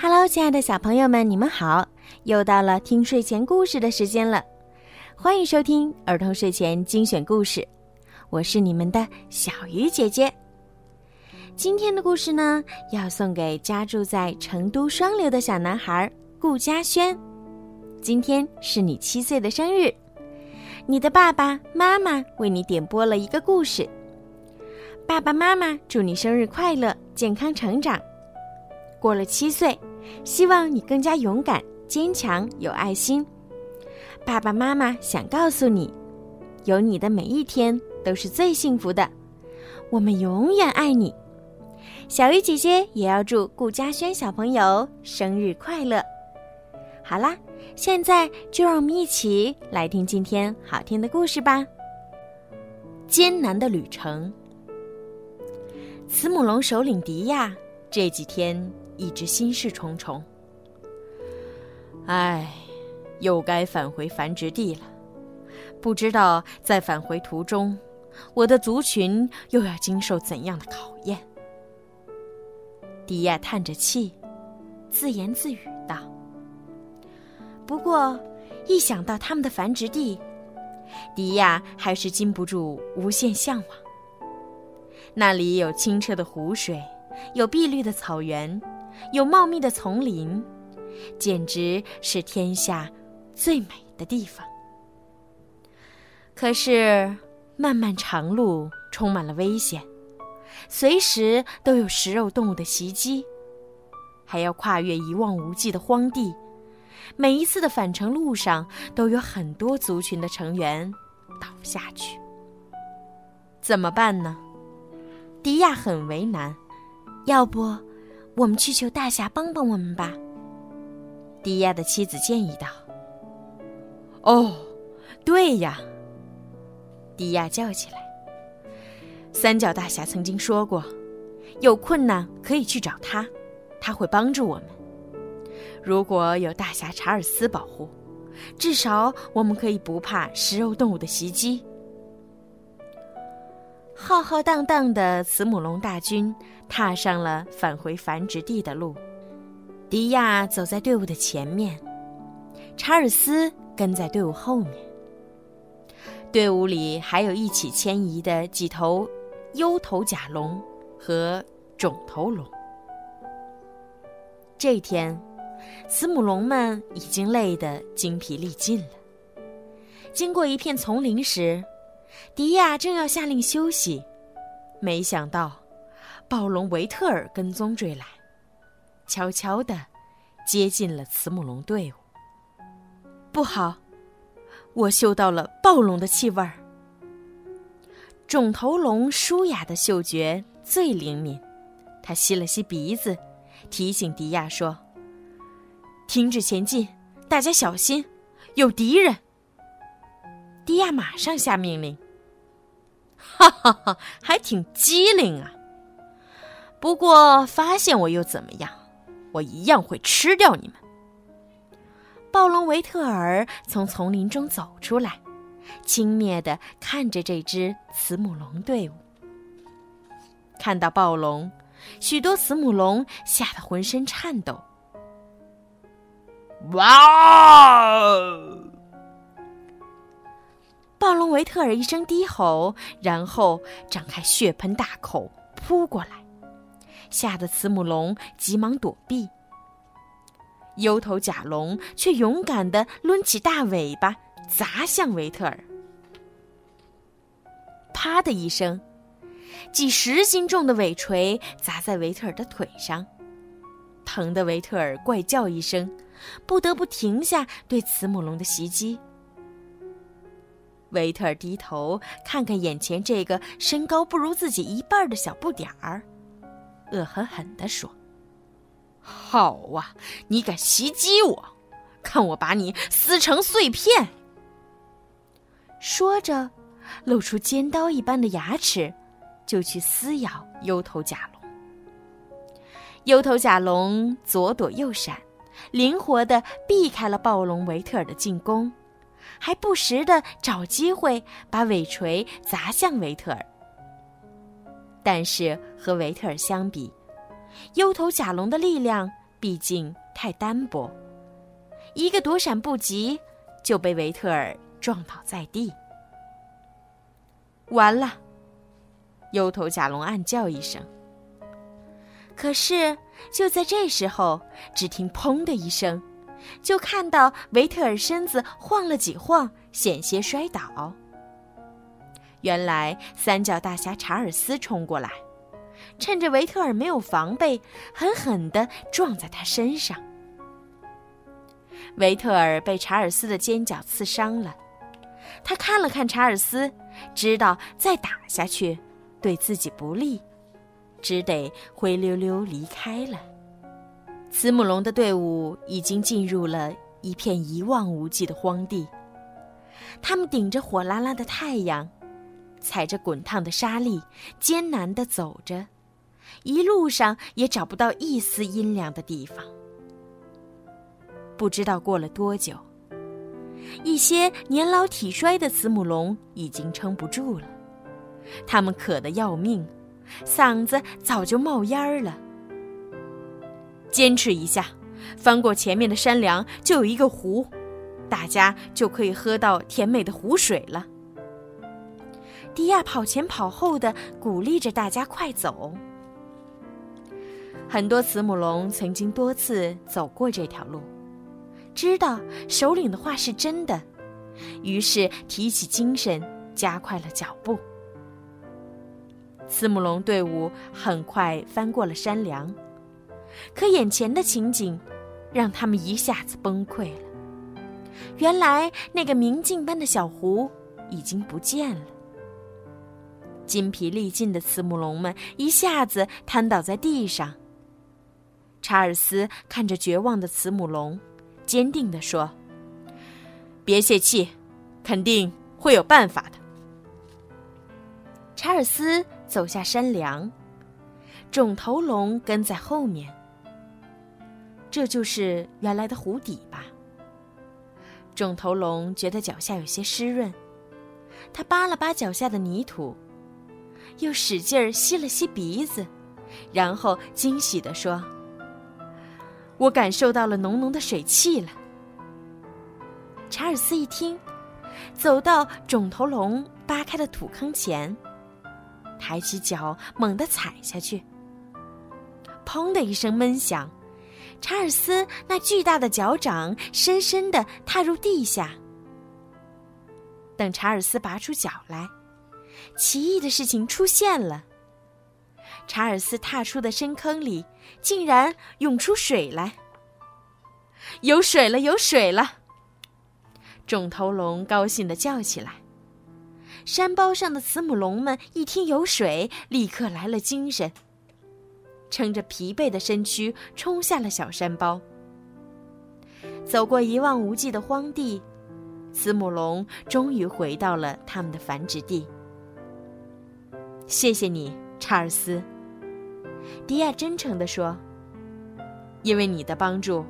Hello，亲爱的小朋友们，你们好！又到了听睡前故事的时间了，欢迎收听儿童睡前精选故事，我是你们的小鱼姐姐。今天的故事呢，要送给家住在成都双流的小男孩顾嘉轩。今天是你七岁的生日，你的爸爸妈妈为你点播了一个故事。爸爸妈妈祝你生日快乐，健康成长。过了七岁，希望你更加勇敢、坚强、有爱心。爸爸妈妈想告诉你，有你的每一天都是最幸福的。我们永远爱你。小鱼姐姐也要祝顾嘉轩小朋友生日快乐。好啦，现在就让我们一起来听今天好听的故事吧。艰难的旅程。慈母龙首领迪亚这几天一直心事重重。唉，又该返回繁殖地了。不知道在返回途中，我的族群又要经受怎样的考验？迪亚叹着气，自言自语道：“不过，一想到他们的繁殖地，迪亚还是禁不住无限向往。那里有清澈的湖水，有碧绿的草原，有茂密的丛林，简直是天下最美的地方。可是，漫漫长路充满了危险。”随时都有食肉动物的袭击，还要跨越一望无际的荒地。每一次的返程路上，都有很多族群的成员倒下去。怎么办呢？迪亚很为难。要不，我们去求大侠帮帮我们吧？迪亚的妻子建议道。哦，对呀！迪亚叫起来。三角大侠曾经说过：“有困难可以去找他，他会帮助我们。如果有大侠查尔斯保护，至少我们可以不怕食肉动物的袭击。”浩浩荡荡的慈母龙大军踏上了返回繁殖地的路。迪亚走在队伍的前面，查尔斯跟在队伍后面。队伍里还有一起迁移的几头。优头甲龙和肿头龙。这天，慈母龙们已经累得精疲力尽了。经过一片丛林时，迪亚正要下令休息，没想到暴龙维特尔跟踪追来，悄悄地接近了慈母龙队伍。不好，我嗅到了暴龙的气味儿。肿头龙舒雅的嗅觉最灵敏，他吸了吸鼻子，提醒迪亚说：“停止前进，大家小心，有敌人。”迪亚马上下命令：“哈哈哈，还挺机灵啊！不过发现我又怎么样？我一样会吃掉你们。”暴龙维特尔从丛林中走出来。轻蔑地看着这支慈母龙队伍，看到暴龙，许多慈母龙吓得浑身颤抖。哇！暴龙维特尔一声低吼，然后张开血盆大口扑过来，吓得慈母龙急忙躲避。忧头甲龙却勇敢地抡起大尾巴。砸向维特尔，啪的一声，几十斤重的尾锤砸在维特尔的腿上，疼得维特尔怪叫一声，不得不停下对慈母龙的袭击。维特尔低头看看眼前这个身高不如自己一半的小不点儿，恶狠狠地说：“好啊，你敢袭击我，看我把你撕成碎片！”说着，露出尖刀一般的牙齿，就去撕咬幽头甲龙。幽头甲龙左躲右闪，灵活地避开了暴龙维特尔的进攻，还不时地找机会把尾锤砸向维特尔。但是和维特尔相比，忧头甲龙的力量毕竟太单薄，一个躲闪不及，就被维特尔撞倒在地。完了！忧头甲龙暗叫一声。可是就在这时候，只听“砰”的一声，就看到维特尔身子晃了几晃，险些摔倒。原来三角大侠查尔斯冲过来，趁着维特尔没有防备，狠狠地撞在他身上。维特尔被查尔斯的尖角刺伤了，他看了看查尔斯，知道再打下去对自己不利，只得灰溜溜离开了。慈母龙的队伍已经进入了一片一望无际的荒地，他们顶着火辣辣的太阳。踩着滚烫的沙砾，艰难地走着，一路上也找不到一丝阴凉的地方。不知道过了多久，一些年老体衰的慈母龙已经撑不住了，它们渴得要命，嗓子早就冒烟儿了。坚持一下，翻过前面的山梁，就有一个湖，大家就可以喝到甜美的湖水了。迪亚跑前跑后的鼓励着大家快走。很多慈母龙曾经多次走过这条路，知道首领的话是真的，于是提起精神，加快了脚步。慈母龙队伍很快翻过了山梁，可眼前的情景让他们一下子崩溃了。原来那个明镜般的小湖已经不见了。筋疲力尽的慈母龙们一下子瘫倒在地上。查尔斯看着绝望的慈母龙，坚定地说：“别泄气，肯定会有办法的。”查尔斯走下山梁，肿头龙跟在后面。这就是原来的湖底吧？肿头龙觉得脚下有些湿润，他扒了扒脚下的泥土。又使劲儿吸了吸鼻子，然后惊喜地说：“我感受到了浓浓的水汽了。”查尔斯一听，走到肿头龙扒开的土坑前，抬起脚猛地踩下去，砰的一声闷响，查尔斯那巨大的脚掌深深地踏入地下。等查尔斯拔出脚来。奇异的事情出现了。查尔斯踏出的深坑里，竟然涌出水来。有水了，有水了！肿头龙高兴地叫起来。山包上的慈母龙们一听有水，立刻来了精神，撑着疲惫的身躯冲下了小山包。走过一望无际的荒地，慈母龙终于回到了他们的繁殖地。谢谢你，查尔斯。迪亚真诚地说：“因为你的帮助，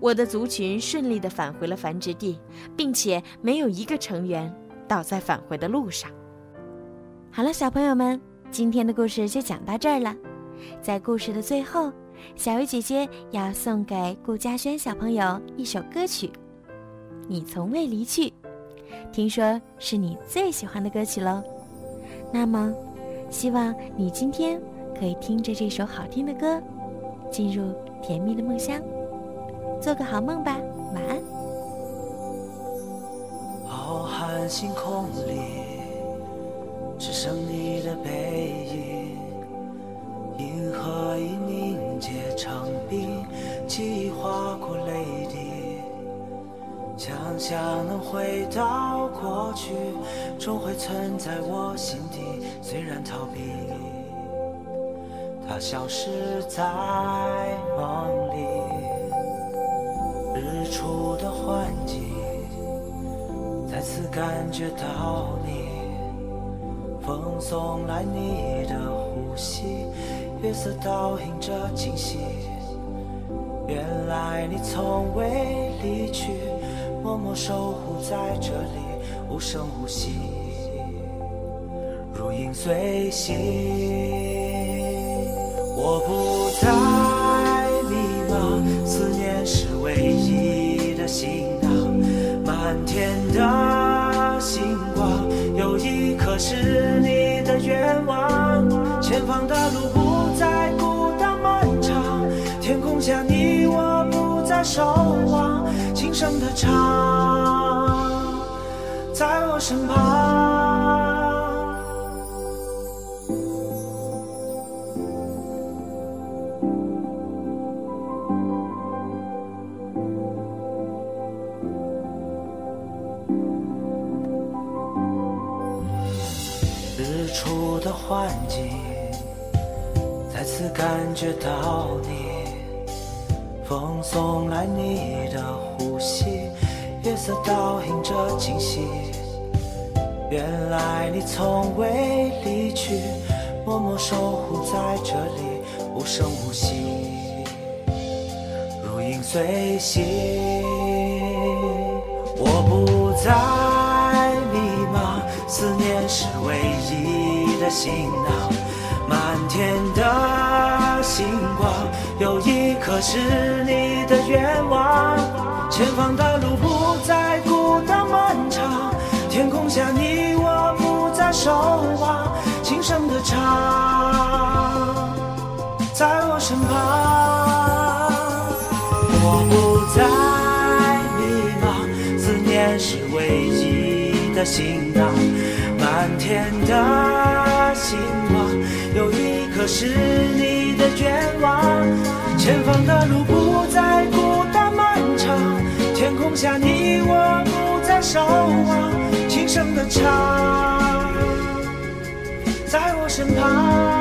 我的族群顺利地返回了繁殖地，并且没有一个成员倒在返回的路上。”好了，小朋友们，今天的故事就讲到这儿了。在故事的最后，小鱼姐姐要送给顾嘉轩小朋友一首歌曲，《你从未离去》，听说是你最喜欢的歌曲喽。那么。希望你今天可以听着这首好听的歌，进入甜蜜的梦乡，做个好梦吧，晚安。浩瀚星空里，只剩你的背影，银河已凝结成冰，记忆划过泪滴。想象能回到过去，终会存在我心底。虽然逃避，它消失在梦里。日出的幻境，再次感觉到你。风送来你的呼吸，月色倒映着惊喜原来你从未离去默默守护在这里无声无息如影随形我不再迷茫思念是唯一的行囊满天的星光有一颗是你的愿望前方的路守望，轻声的唱，在我身旁。日出的幻境，再次感觉到你，风送来你的呼吸，月色倒映着惊喜。原来你从未离去，默默守护在这里，无声无息，如影随形。我不再迷茫，思念是唯一的行囊。满天可是你的愿望。前方的路不再孤单漫长，天空下你我不再守望，轻声的唱，在我身旁。我不再迷茫，思念是唯一的行囊。满天的星光，有一颗是你的愿望。前方的路不再孤单漫长，天空下你我不再守望，轻声的唱，在我身旁。